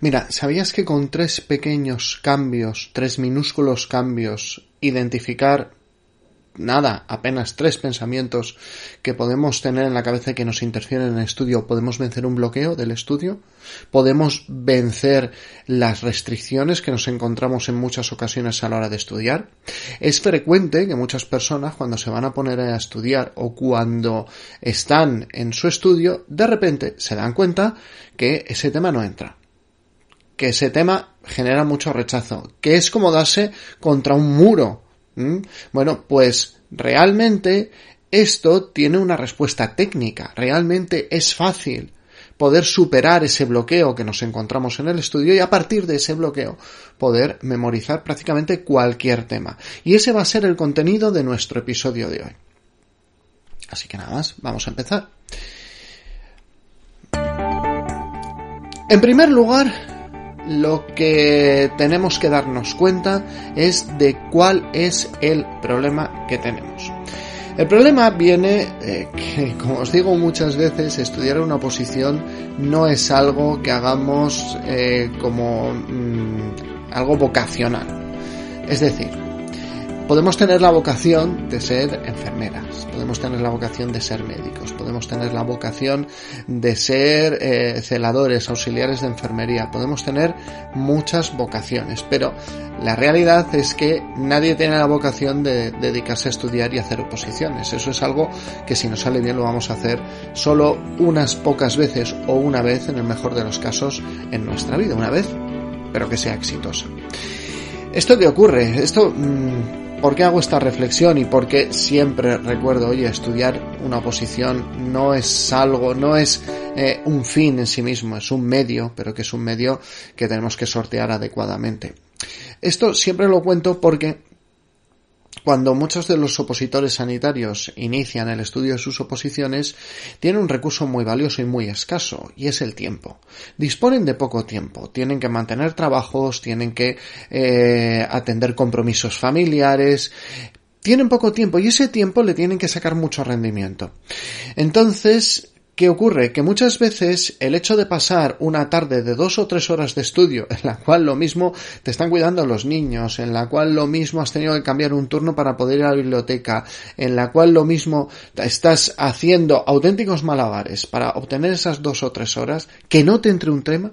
Mira, ¿sabías que con tres pequeños cambios, tres minúsculos cambios, identificar nada, apenas tres pensamientos que podemos tener en la cabeza que nos interfieren en el estudio, podemos vencer un bloqueo del estudio, podemos vencer las restricciones que nos encontramos en muchas ocasiones a la hora de estudiar. Es frecuente que muchas personas cuando se van a poner a estudiar o cuando están en su estudio, de repente se dan cuenta que ese tema no entra que ese tema genera mucho rechazo, que es como darse contra un muro. Bueno, pues realmente esto tiene una respuesta técnica. Realmente es fácil poder superar ese bloqueo que nos encontramos en el estudio y a partir de ese bloqueo poder memorizar prácticamente cualquier tema. Y ese va a ser el contenido de nuestro episodio de hoy. Así que nada más, vamos a empezar. En primer lugar, lo que tenemos que darnos cuenta es de cuál es el problema que tenemos. El problema viene eh, que, como os digo muchas veces, estudiar una oposición no es algo que hagamos eh, como mm, algo vocacional. Es decir, podemos tener la vocación de ser enfermeras, podemos tener la vocación de ser médicos, podemos tener la vocación de ser eh, celadores, auxiliares de enfermería, podemos tener muchas vocaciones, pero la realidad es que nadie tiene la vocación de dedicarse a estudiar y hacer oposiciones. Eso es algo que si nos sale bien lo vamos a hacer solo unas pocas veces o una vez en el mejor de los casos en nuestra vida, una vez, pero que sea exitosa. ¿Esto qué ocurre? Esto... Mm, ¿Por qué hago esta reflexión y por qué siempre recuerdo, oye, estudiar una oposición no es algo, no es eh, un fin en sí mismo, es un medio, pero que es un medio que tenemos que sortear adecuadamente? Esto siempre lo cuento porque cuando muchos de los opositores sanitarios inician el estudio de sus oposiciones, tienen un recurso muy valioso y muy escaso, y es el tiempo. Disponen de poco tiempo, tienen que mantener trabajos, tienen que eh, atender compromisos familiares, tienen poco tiempo y ese tiempo le tienen que sacar mucho rendimiento. Entonces, ¿Qué ocurre? Que muchas veces el hecho de pasar una tarde de dos o tres horas de estudio, en la cual lo mismo te están cuidando los niños, en la cual lo mismo has tenido que cambiar un turno para poder ir a la biblioteca, en la cual lo mismo estás haciendo auténticos malabares para obtener esas dos o tres horas, que no te entre un tema,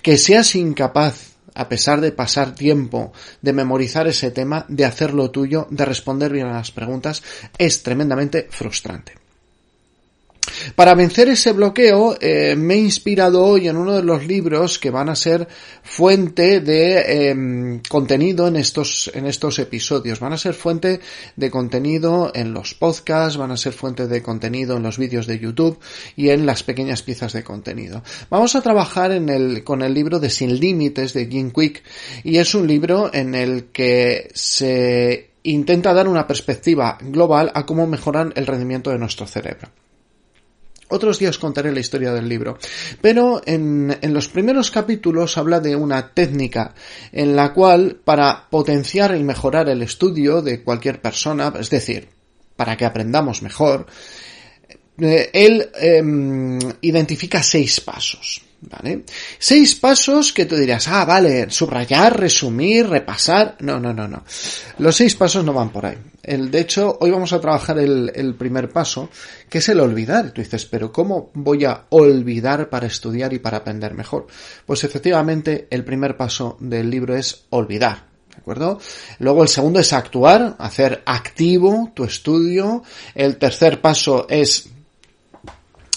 que seas incapaz a pesar de pasar tiempo, de memorizar ese tema, de hacerlo tuyo, de responder bien a las preguntas, es tremendamente frustrante. Para vencer ese bloqueo eh, me he inspirado hoy en uno de los libros que van a ser fuente de em, contenido en estos, en estos episodios. Van a ser fuente de contenido en los podcasts, van a ser fuente de contenido en los vídeos de YouTube y en las pequeñas piezas de contenido. Vamos a trabajar con el libro de Sin Límites de Jim Quick y es un libro en el que se intenta dar una perspectiva global a cómo mejoran el rendimiento de nuestro cerebro. Otros días contaré la historia del libro. Pero en, en, los primeros capítulos habla de una técnica en la cual para potenciar y mejorar el estudio de cualquier persona, es decir, para que aprendamos mejor, eh, él em, identifica seis pasos. ¿Vale? Seis pasos que tú dirás, ah, vale, subrayar, resumir, repasar. No, no, no, no. Los seis pasos no van por ahí. El, de hecho, hoy vamos a trabajar el, el primer paso, que es el olvidar. Tú dices, pero ¿cómo voy a olvidar para estudiar y para aprender mejor? Pues efectivamente, el primer paso del libro es olvidar. ¿De acuerdo? Luego el segundo es actuar, hacer activo tu estudio. El tercer paso es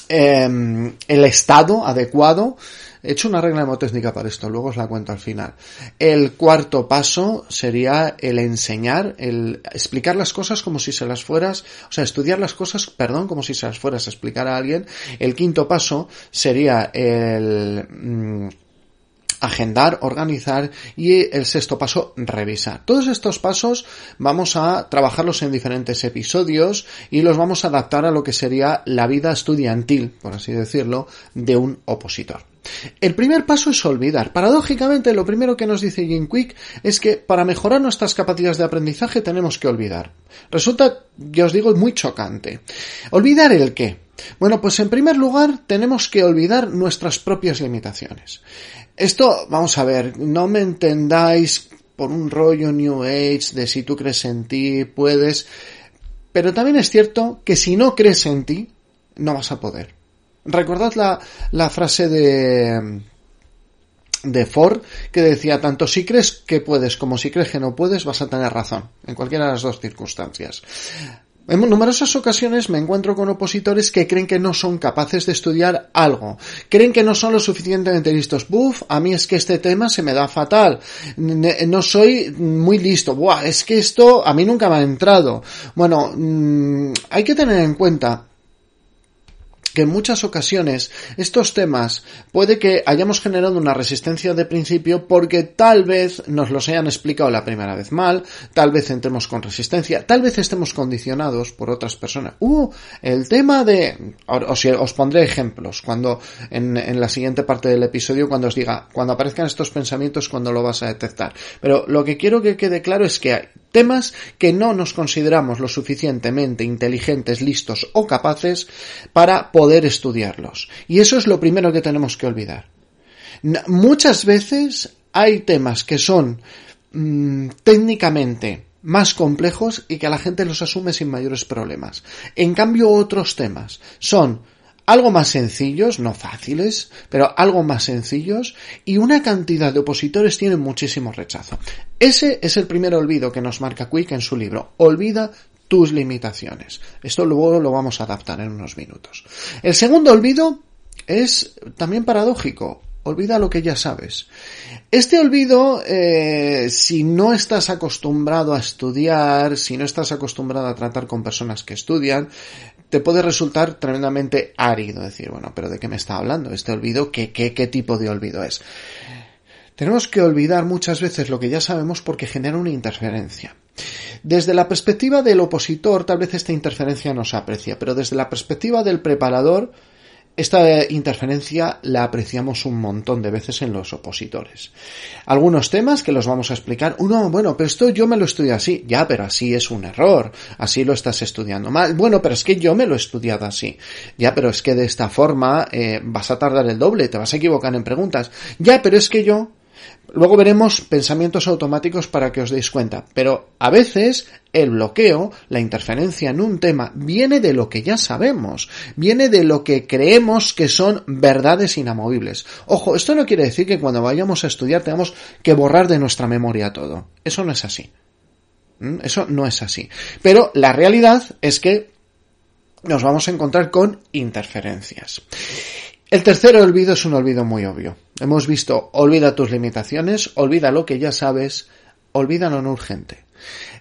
Em, el estado adecuado. He hecho una regla hemotécnica para esto, luego os la cuento al final. El cuarto paso sería el enseñar, el explicar las cosas como si se las fueras, o sea, estudiar las cosas, perdón, como si se las fueras a explicar a alguien. El quinto paso sería el, mm, agendar, organizar y el sexto paso, revisar. Todos estos pasos vamos a trabajarlos en diferentes episodios y los vamos a adaptar a lo que sería la vida estudiantil, por así decirlo, de un opositor. El primer paso es olvidar. Paradójicamente, lo primero que nos dice Jim Quick es que para mejorar nuestras capacidades de aprendizaje tenemos que olvidar. Resulta, ya os digo, muy chocante. ¿Olvidar el qué? Bueno, pues en primer lugar tenemos que olvidar nuestras propias limitaciones. Esto, vamos a ver, no me entendáis por un rollo New Age de si tú crees en ti, puedes, pero también es cierto que si no crees en ti, no vas a poder. Recordad la, la frase de, de Ford que decía tanto si crees que puedes como si crees que no puedes vas a tener razón en cualquiera de las dos circunstancias. En numerosas ocasiones me encuentro con opositores que creen que no son capaces de estudiar algo, creen que no son lo suficientemente listos. Buf, a mí es que este tema se me da fatal, no soy muy listo, Buah, es que esto a mí nunca me ha entrado. Bueno, mm, hay que tener en cuenta que en muchas ocasiones estos temas puede que hayamos generado una resistencia de principio porque tal vez nos los hayan explicado la primera vez mal, tal vez entremos con resistencia, tal vez estemos condicionados por otras personas. Uh, el tema de... Os, os pondré ejemplos cuando en, en, la siguiente parte del episodio cuando os diga, cuando aparezcan estos pensamientos, cuando lo vas a detectar. Pero lo que quiero que quede claro es que temas que no nos consideramos lo suficientemente inteligentes, listos o capaces para poder estudiarlos. Y eso es lo primero que tenemos que olvidar. Muchas veces hay temas que son mmm, técnicamente más complejos y que la gente los asume sin mayores problemas. En cambio, otros temas son algo más sencillos, no fáciles, pero algo más sencillos, y una cantidad de opositores tienen muchísimo rechazo. Ese es el primer olvido que nos marca Quick en su libro. Olvida tus limitaciones. Esto luego lo vamos a adaptar en unos minutos. El segundo olvido es también paradójico. Olvida lo que ya sabes. Este olvido, eh, si no estás acostumbrado a estudiar, si no estás acostumbrado a tratar con personas que estudian, te puede resultar tremendamente árido. Decir, bueno, pero ¿de qué me está hablando? Este olvido, ¿qué, qué, qué tipo de olvido es? Tenemos que olvidar muchas veces lo que ya sabemos porque genera una interferencia. Desde la perspectiva del opositor, tal vez esta interferencia no se aprecia, pero desde la perspectiva del preparador, esta interferencia la apreciamos un montón de veces en los opositores. Algunos temas que los vamos a explicar. Uno, bueno, pero esto yo me lo estudio así. Ya, pero así es un error. Así lo estás estudiando mal. Bueno, pero es que yo me lo he estudiado así. Ya, pero es que de esta forma eh, vas a tardar el doble, te vas a equivocar en preguntas. Ya, pero es que yo Luego veremos pensamientos automáticos para que os deis cuenta, pero a veces el bloqueo, la interferencia en un tema, viene de lo que ya sabemos, viene de lo que creemos que son verdades inamovibles. Ojo, esto no quiere decir que cuando vayamos a estudiar tengamos que borrar de nuestra memoria todo. Eso no es así. ¿Mm? Eso no es así. Pero la realidad es que nos vamos a encontrar con interferencias. El tercer olvido es un olvido muy obvio. Hemos visto olvida tus limitaciones, olvida lo que ya sabes, olvida lo no urgente.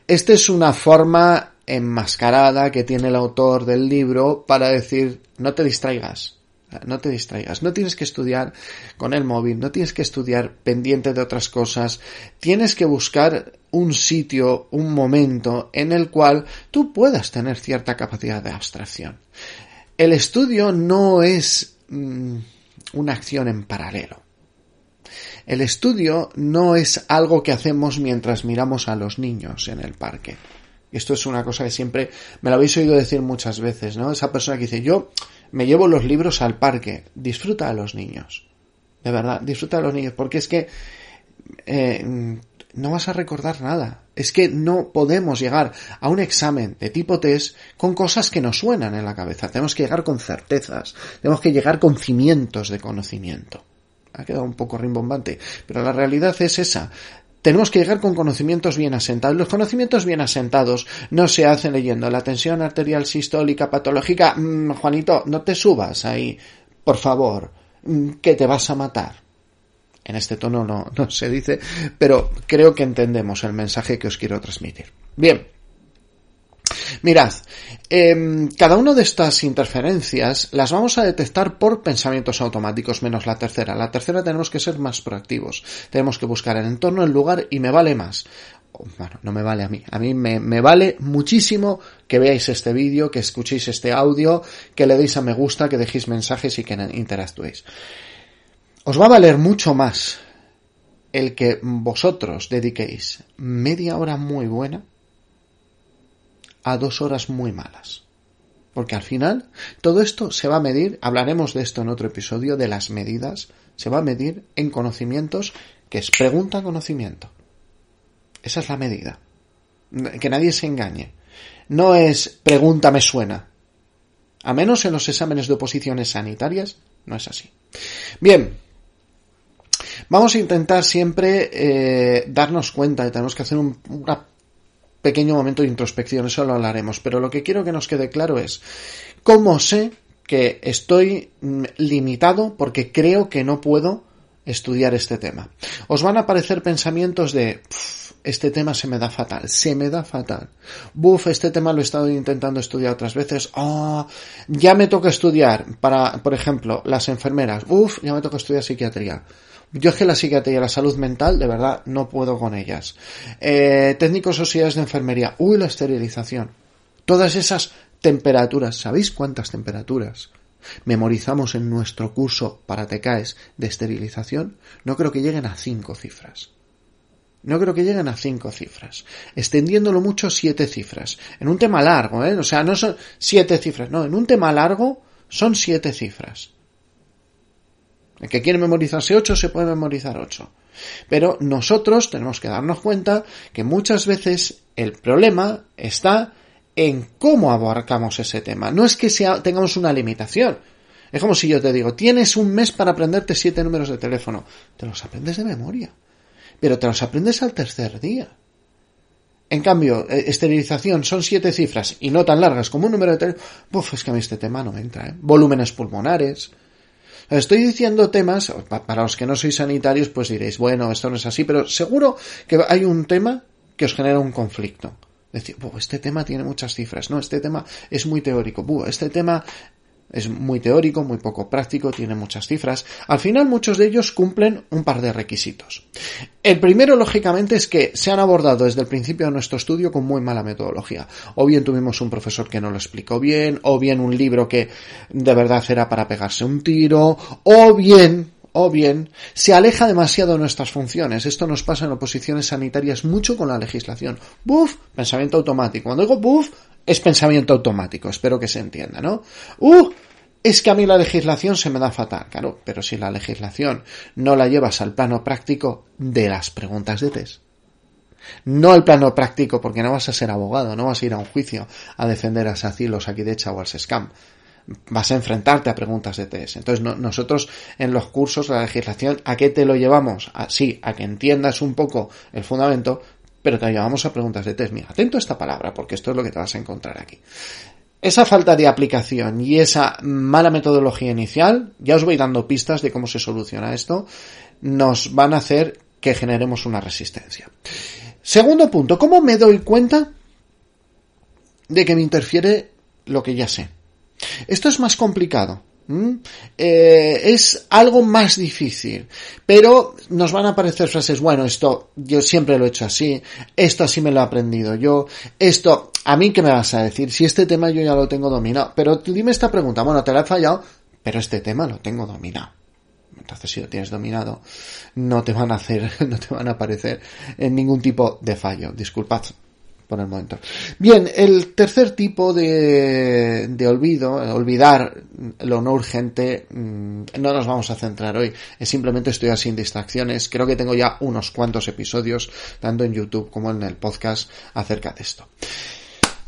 Esta es una forma enmascarada que tiene el autor del libro para decir no te distraigas, no te distraigas, no tienes que estudiar con el móvil, no tienes que estudiar pendiente de otras cosas, tienes que buscar un sitio, un momento en el cual tú puedas tener cierta capacidad de abstracción. El estudio no es mm, una acción en paralelo. El estudio no es algo que hacemos mientras miramos a los niños en el parque. Esto es una cosa que siempre me lo habéis oído decir muchas veces, ¿no? Esa persona que dice, yo me llevo los libros al parque, disfruta a los niños. De verdad, disfruta a los niños, porque es que eh, no vas a recordar nada. Es que no podemos llegar a un examen de tipo test con cosas que nos suenan en la cabeza. Tenemos que llegar con certezas, tenemos que llegar con cimientos de conocimiento ha quedado un poco rimbombante, pero la realidad es esa. Tenemos que llegar con conocimientos bien asentados. Los conocimientos bien asentados no se hacen leyendo la tensión arterial sistólica patológica. Mm, Juanito, no te subas ahí, por favor, mm, que te vas a matar. En este tono no, no se dice, pero creo que entendemos el mensaje que os quiero transmitir. Bien, Mirad, eh, cada una de estas interferencias las vamos a detectar por pensamientos automáticos, menos la tercera. La tercera tenemos que ser más proactivos. Tenemos que buscar el entorno, el lugar y me vale más. Bueno, no me vale a mí. A mí me, me vale muchísimo que veáis este vídeo, que escuchéis este audio, que le deis a me gusta, que dejéis mensajes y que interactuéis. Os va a valer mucho más el que vosotros dediquéis media hora muy buena a dos horas muy malas. Porque al final todo esto se va a medir, hablaremos de esto en otro episodio, de las medidas, se va a medir en conocimientos que es pregunta conocimiento. Esa es la medida. Que nadie se engañe. No es pregunta me suena. A menos en los exámenes de oposiciones sanitarias, no es así. Bien, vamos a intentar siempre eh, darnos cuenta, y tenemos que hacer un, pequeño momento de introspección, eso lo hablaremos, pero lo que quiero que nos quede claro es cómo sé que estoy mm, limitado porque creo que no puedo estudiar este tema. Os van a aparecer pensamientos de este tema se me da fatal, se me da fatal. Buf, este tema lo he estado intentando estudiar otras veces. Ah, ya me toca estudiar para, por ejemplo, las enfermeras. Buf, ya me toca estudiar psiquiatría. Yo es que la psiquiatría y la salud mental, de verdad, no puedo con ellas. Eh, técnicos sociedades de enfermería. Uy, la esterilización. Todas esas temperaturas. ¿Sabéis cuántas temperaturas memorizamos en nuestro curso para TECAES de esterilización? No creo que lleguen a cinco cifras. No creo que lleguen a cinco cifras. Extendiéndolo mucho, siete cifras. En un tema largo, ¿eh? O sea, no son siete cifras, no, en un tema largo son siete cifras. El que quiere memorizarse 8 se puede memorizar 8. Pero nosotros tenemos que darnos cuenta que muchas veces el problema está en cómo abarcamos ese tema. No es que sea, tengamos una limitación. Es como si yo te digo, tienes un mes para aprenderte siete números de teléfono. Te los aprendes de memoria. Pero te los aprendes al tercer día. En cambio, eh, esterilización son siete cifras y no tan largas como un número de teléfono. Uf, es que a mí este tema no me entra, ¿eh? Volúmenes pulmonares, Estoy diciendo temas, para los que no sois sanitarios, pues diréis, bueno, esto no es así, pero seguro que hay un tema que os genera un conflicto. Decir, este tema tiene muchas cifras, no, este tema es muy teórico, este tema es muy teórico, muy poco práctico, tiene muchas cifras. Al final muchos de ellos cumplen un par de requisitos. El primero, lógicamente, es que se han abordado desde el principio de nuestro estudio con muy mala metodología. O bien tuvimos un profesor que no lo explicó bien, o bien un libro que de verdad era para pegarse un tiro, o bien o bien se aleja demasiado de nuestras funciones. Esto nos pasa en oposiciones sanitarias mucho con la legislación. Buf, pensamiento automático. Cuando digo buf, es pensamiento automático. Espero que se entienda, ¿no? Uh, es que a mí la legislación se me da fatal. Claro, pero si la legislación no la llevas al plano práctico de las preguntas de test. No al plano práctico, porque no vas a ser abogado, no vas a ir a un juicio a defender a Sacilos, aquí de hecha o al SESCAM vas a enfrentarte a preguntas de test. Entonces, nosotros en los cursos, la legislación, ¿a qué te lo llevamos? A, sí, a que entiendas un poco el fundamento, pero te lo llevamos a preguntas de test. Mira, atento a esta palabra, porque esto es lo que te vas a encontrar aquí. Esa falta de aplicación y esa mala metodología inicial, ya os voy dando pistas de cómo se soluciona esto, nos van a hacer que generemos una resistencia. Segundo punto, ¿cómo me doy cuenta de que me interfiere lo que ya sé? Esto es más complicado. Eh, es algo más difícil, pero nos van a aparecer frases, bueno, esto yo siempre lo he hecho así, esto así me lo he aprendido yo, esto, a mí qué me vas a decir, si este tema yo ya lo tengo dominado, pero dime esta pregunta, bueno, te la he fallado, pero este tema lo tengo dominado. Entonces, si lo tienes dominado, no te van a hacer, no te van a aparecer en ningún tipo de fallo. Disculpad por el momento. Bien, el tercer tipo de, de olvido, olvidar lo no urgente, mm, no nos vamos a centrar hoy. Es simplemente estudiar sin distracciones. Creo que tengo ya unos cuantos episodios, tanto en YouTube como en el podcast, acerca de esto.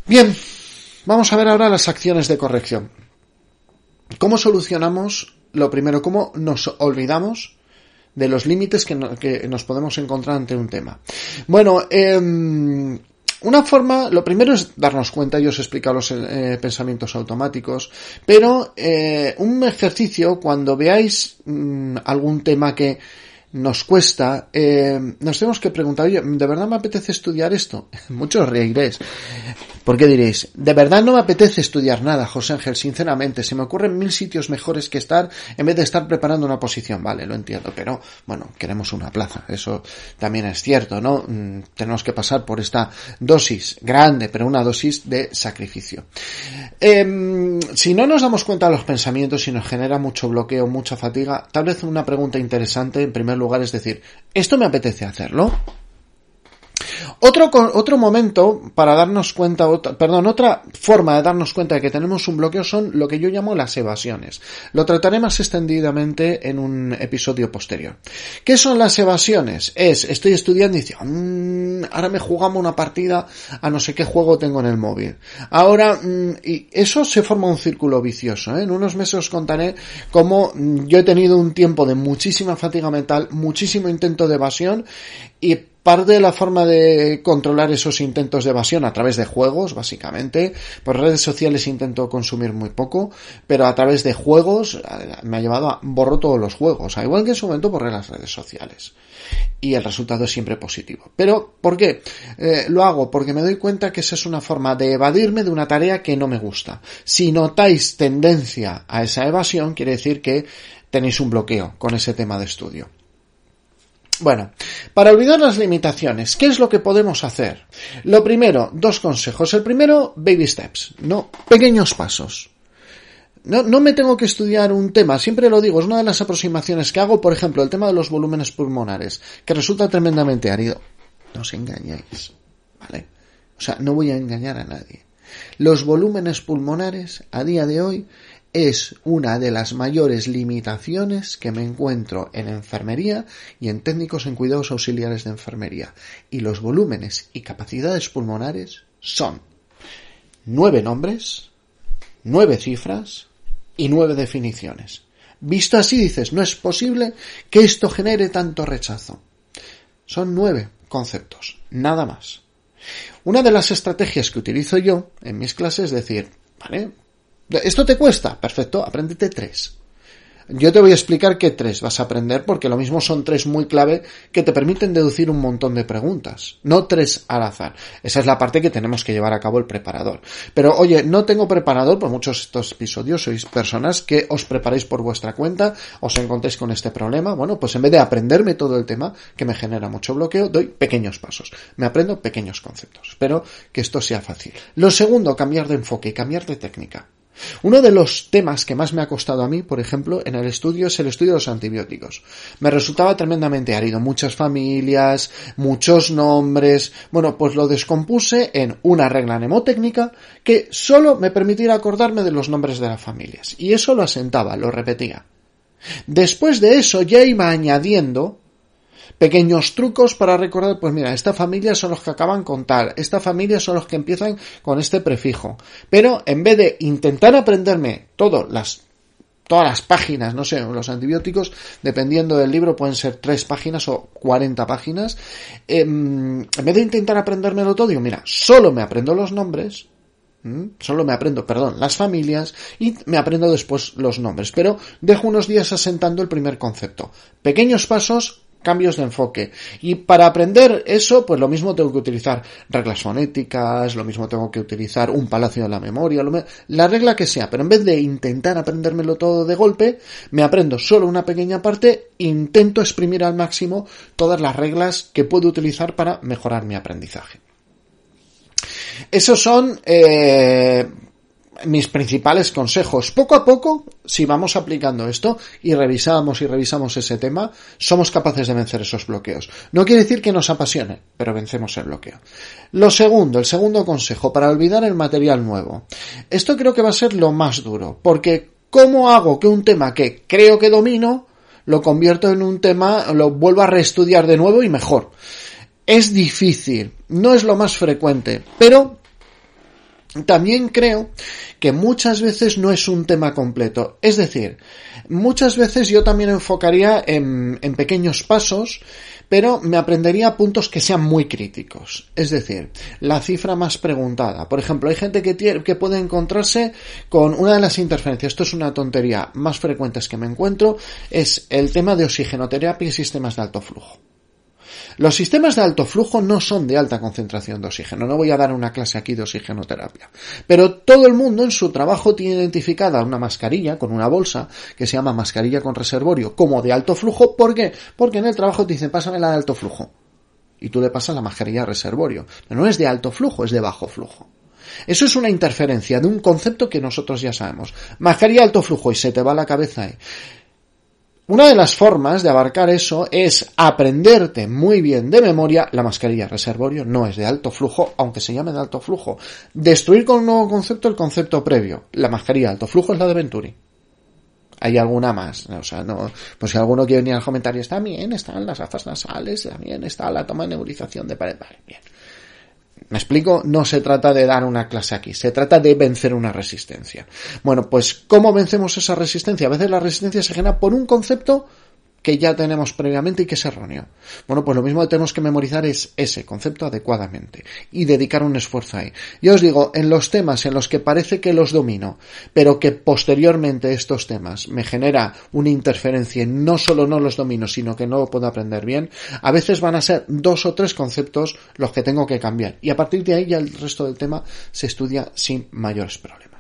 Bien, vamos a ver ahora las acciones de corrección. ¿Cómo solucionamos lo primero? ¿Cómo nos olvidamos de los límites que, que nos podemos encontrar ante un tema? Bueno, eh, una forma, lo primero es darnos cuenta, yo os he explicado los eh, pensamientos automáticos, pero eh, un ejercicio cuando veáis mm, algún tema que nos cuesta, eh, nos tenemos que preguntar, oye, ¿de verdad me apetece estudiar esto? Muchos reiréis. ¿Por qué diréis? De verdad no me apetece estudiar nada, José Ángel, sinceramente. Se me ocurren mil sitios mejores que estar en vez de estar preparando una posición. Vale, lo entiendo, pero bueno, queremos una plaza. Eso también es cierto, ¿no? Mm, tenemos que pasar por esta dosis grande, pero una dosis de sacrificio. Em, si no nos damos cuenta de los pensamientos y nos genera mucho bloqueo, mucha fatiga, tal vez una pregunta interesante en primer lugar es decir, ¿esto me apetece hacerlo? Otro, otro momento para darnos cuenta, otra, perdón, otra forma de darnos cuenta de que tenemos un bloqueo son lo que yo llamo las evasiones. Lo trataré más extendidamente en un episodio posterior. ¿Qué son las evasiones? Es, estoy estudiando y digo, mmm, ahora me jugamos una partida a no sé qué juego tengo en el móvil. Ahora, mmm, y eso se forma un círculo vicioso. ¿eh? En unos meses os contaré cómo mm, yo he tenido un tiempo de muchísima fatiga mental, muchísimo intento de evasión y parte de la forma de controlar esos intentos de evasión a través de juegos, básicamente. Por redes sociales intento consumir muy poco, pero a través de juegos eh, me ha llevado a borro todos los juegos, a igual que en su momento por las redes sociales. Y el resultado es siempre positivo. Pero, ¿por qué? Eh, lo hago porque me doy cuenta que esa es una forma de evadirme de una tarea que no me gusta. Si notáis tendencia a esa evasión, quiere decir que tenéis un bloqueo con ese tema de estudio. Bueno, para olvidar las limitaciones, ¿qué es lo que podemos hacer? Lo primero, dos consejos. El primero, baby steps, no, pequeños pasos. No, no me tengo que estudiar un tema, siempre lo digo, es una de las aproximaciones que hago, por ejemplo, el tema de los volúmenes pulmonares, que resulta tremendamente árido. No os engañéis, ¿vale? O sea, no voy a engañar a nadie. Los volúmenes pulmonares, a día de hoy, es una de las mayores limitaciones que me encuentro en enfermería y en técnicos en cuidados auxiliares de enfermería. Y los volúmenes y capacidades pulmonares son nueve nombres, nueve cifras y nueve definiciones. Visto así dices, no es posible que esto genere tanto rechazo. Son nueve conceptos, nada más. Una de las estrategias que utilizo yo en mis clases es decir, vale, ¿Esto te cuesta? Perfecto, apréndete tres. Yo te voy a explicar qué tres vas a aprender porque lo mismo son tres muy clave que te permiten deducir un montón de preguntas, no tres al azar. Esa es la parte que tenemos que llevar a cabo el preparador. Pero oye, no tengo preparador, por muchos de estos episodios sois personas que os preparáis por vuestra cuenta, os encontréis con este problema. Bueno, pues en vez de aprenderme todo el tema, que me genera mucho bloqueo, doy pequeños pasos. Me aprendo pequeños conceptos. Espero que esto sea fácil. Lo segundo, cambiar de enfoque cambiar de técnica. Uno de los temas que más me ha costado a mí, por ejemplo, en el estudio es el estudio de los antibióticos. Me resultaba tremendamente árido, muchas familias, muchos nombres. Bueno, pues lo descompuse en una regla mnemotécnica que solo me permitiera acordarme de los nombres de las familias. Y eso lo asentaba, lo repetía. Después de eso ya iba añadiendo pequeños trucos para recordar, pues mira, esta familia son los que acaban con tal, esta familia son los que empiezan con este prefijo. Pero en vez de intentar aprenderme todas las todas las páginas, no sé, los antibióticos, dependiendo del libro, pueden ser tres páginas o 40 páginas. Em, en vez de intentar aprendérmelo todo, digo, mira, solo me aprendo los nombres, Solo me aprendo, perdón, las familias y me aprendo después los nombres. Pero dejo unos días asentando el primer concepto. Pequeños pasos cambios de enfoque. Y para aprender eso, pues lo mismo tengo que utilizar reglas fonéticas, lo mismo tengo que utilizar un palacio de la memoria, la regla que sea, pero en vez de intentar aprendérmelo todo de golpe, me aprendo solo una pequeña parte, intento exprimir al máximo todas las reglas que puedo utilizar para mejorar mi aprendizaje. Esos son eh, mis principales consejos. Poco a poco, si vamos aplicando esto y revisamos y revisamos ese tema, somos capaces de vencer esos bloqueos. No quiere decir que nos apasione, pero vencemos el bloqueo. Lo segundo, el segundo consejo, para olvidar el material nuevo. Esto creo que va a ser lo más duro, porque ¿cómo hago que un tema que creo que domino, lo convierto en un tema, lo vuelvo a reestudiar de nuevo y mejor? Es difícil, no es lo más frecuente, pero también creo que muchas veces no es un tema completo. Es decir, muchas veces yo también enfocaría en, pequeños pasos, pero me aprendería puntos que sean muy críticos. Es decir, la cifra más preguntada. Por ejemplo, hay gente que, que puede encontrarse con una de las interferencias, esto es una tontería, más frecuentes que me encuentro, es el tema de oxigenoterapia y sistemas de alto flujo. Los sistemas de alto flujo no son de alta concentración de oxígeno. No voy a dar una clase aquí de oxigenoterapia. Pero todo el mundo en su trabajo tiene identificada una mascarilla con una bolsa que se llama mascarilla con reservorio como de alto flujo. ¿Por qué? Porque en el trabajo dicen pásame la de alto flujo. Y tú le pasas la mascarilla de reservorio. no es de alto flujo, es de bajo flujo. Eso es una interferencia de un concepto que nosotros ya sabemos. Mascarilla alto flujo y se te va la cabeza una de las formas de abarcar eso es aprenderte muy bien de memoria la mascarilla reservorio, no es de alto flujo, aunque se llame de alto flujo. Destruir con un nuevo concepto el concepto previo. La mascarilla de alto flujo es la de Venturi. Hay alguna más, o sea, no, pues si alguno quiere venir al comentario, también están las gafas nasales, también está la toma de nebulización de pared, vale, bien. Me explico, no se trata de dar una clase aquí, se trata de vencer una resistencia. Bueno, pues ¿cómo vencemos esa resistencia? A veces la resistencia se genera por un concepto que ya tenemos previamente y que es erróneo. Bueno, pues lo mismo que tenemos que memorizar es ese concepto adecuadamente y dedicar un esfuerzo ahí. Yo os digo, en los temas en los que parece que los domino, pero que posteriormente estos temas me genera una interferencia y no solo no los domino, sino que no lo puedo aprender bien, a veces van a ser dos o tres conceptos los que tengo que cambiar y a partir de ahí ya el resto del tema se estudia sin mayores problemas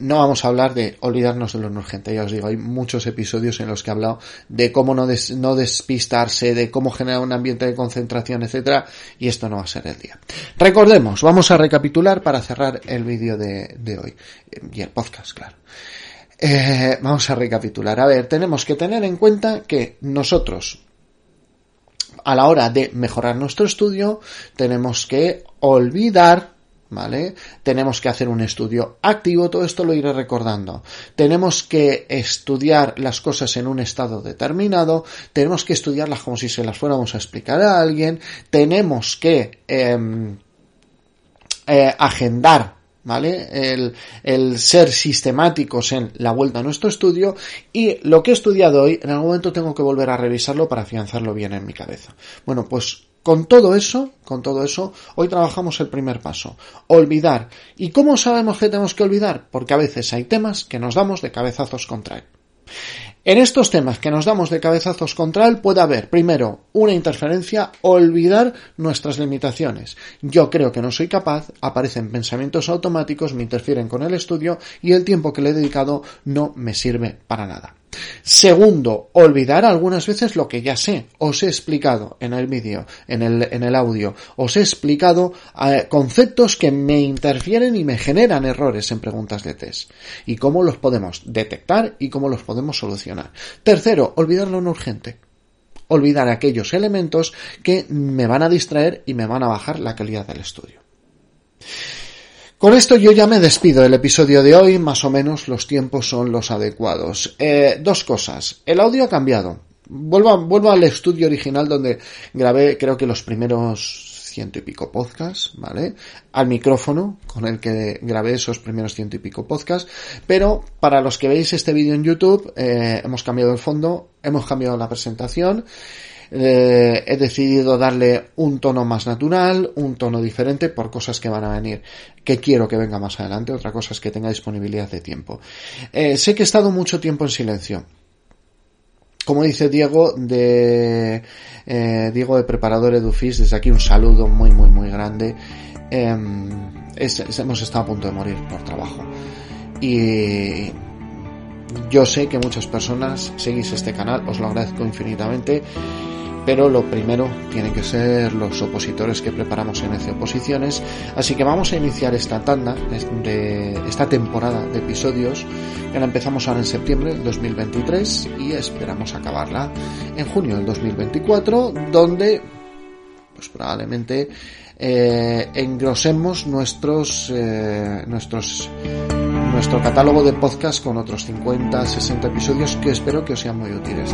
no vamos a hablar de olvidarnos de lo urgente, ya os digo, hay muchos episodios en los que he hablado de cómo no, despistarse, de cómo generar un ambiente de concentración, etcétera, y esto no va a ser el día. Recordemos, vamos a recapitular para cerrar el vídeo de, hoy, y el podcast, claro. Eh, vamos a recapitular. A ver, tenemos que tener en cuenta que nosotros, a la hora de mejorar nuestro estudio, tenemos que olvidar ¿vale? Tenemos que hacer un estudio activo, todo esto lo iré recordando. Tenemos que estudiar las cosas en un estado determinado, tenemos que estudiarlas como si se las fuéramos a explicar a alguien, tenemos que em, eh, agendar ¿vale? El, el, ser sistemáticos en la vuelta a nuestro estudio y lo que he estudiado hoy, en algún momento tengo que volver a revisarlo para afianzarlo bien en mi cabeza. Bueno, pues con todo eso, con todo eso, hoy trabajamos el primer paso, olvidar. ¿Y cómo sabemos que tenemos que olvidar? Porque a veces hay temas que nos damos de cabezazos contra él. En estos temas que nos damos de cabezazos contra él puede haber, primero, una interferencia, olvidar nuestras limitaciones. Yo creo que no soy capaz, aparecen pensamientos automáticos, me interfieren con el estudio y el tiempo que le he dedicado no me sirve para nada. Segundo, olvidar algunas veces lo que ya sé. Os he explicado en el vídeo, en el, en el audio, os he explicado eh, conceptos que me interfieren y me generan errores en preguntas de test. Y cómo los podemos detectar y cómo los podemos solucionar. Tercero, olvidar lo urgente. Olvidar aquellos elementos que me van a distraer y me van a bajar la calidad del estudio. Con esto yo ya me despido del episodio de hoy, más o menos los tiempos son los adecuados. Eh, dos cosas. El audio ha cambiado. Vuelvo, al estudio original donde grabé creo que los primeros ciento y pico podcasts, ¿vale? Al micrófono con el que grabé esos primeros ciento y pico podcasts. Pero para los que veis este vídeo en YouTube, eh, hemos cambiado el fondo, hemos cambiado la presentación eh, he decidido darle un tono más natural, un tono diferente por cosas que van a venir, que quiero que venga más adelante, otra cosa es que tenga disponibilidad de tiempo. Eh, sé que he estado mucho tiempo en silencio. Como dice Diego de eh, Diego de Preparador Edufis, desde aquí un saludo muy muy muy grande. Em, hemos estado a punto de morir por trabajo. Y yo sé que muchas personas seguís este canal, os lo agradezco infinitamente pero lo primero tienen que ser los opositores que preparamos en EC Oposiciones, así que vamos a iniciar esta tanda, de esta temporada de episodios, que la empezamos ahora en septiembre del 2023 y esperamos acabarla en junio del 2024, donde pues probablemente eh, engrosemos nuestros eh, nuestros nuestro catálogo de podcast con otros 50, 60 episodios que espero que os sean muy útiles.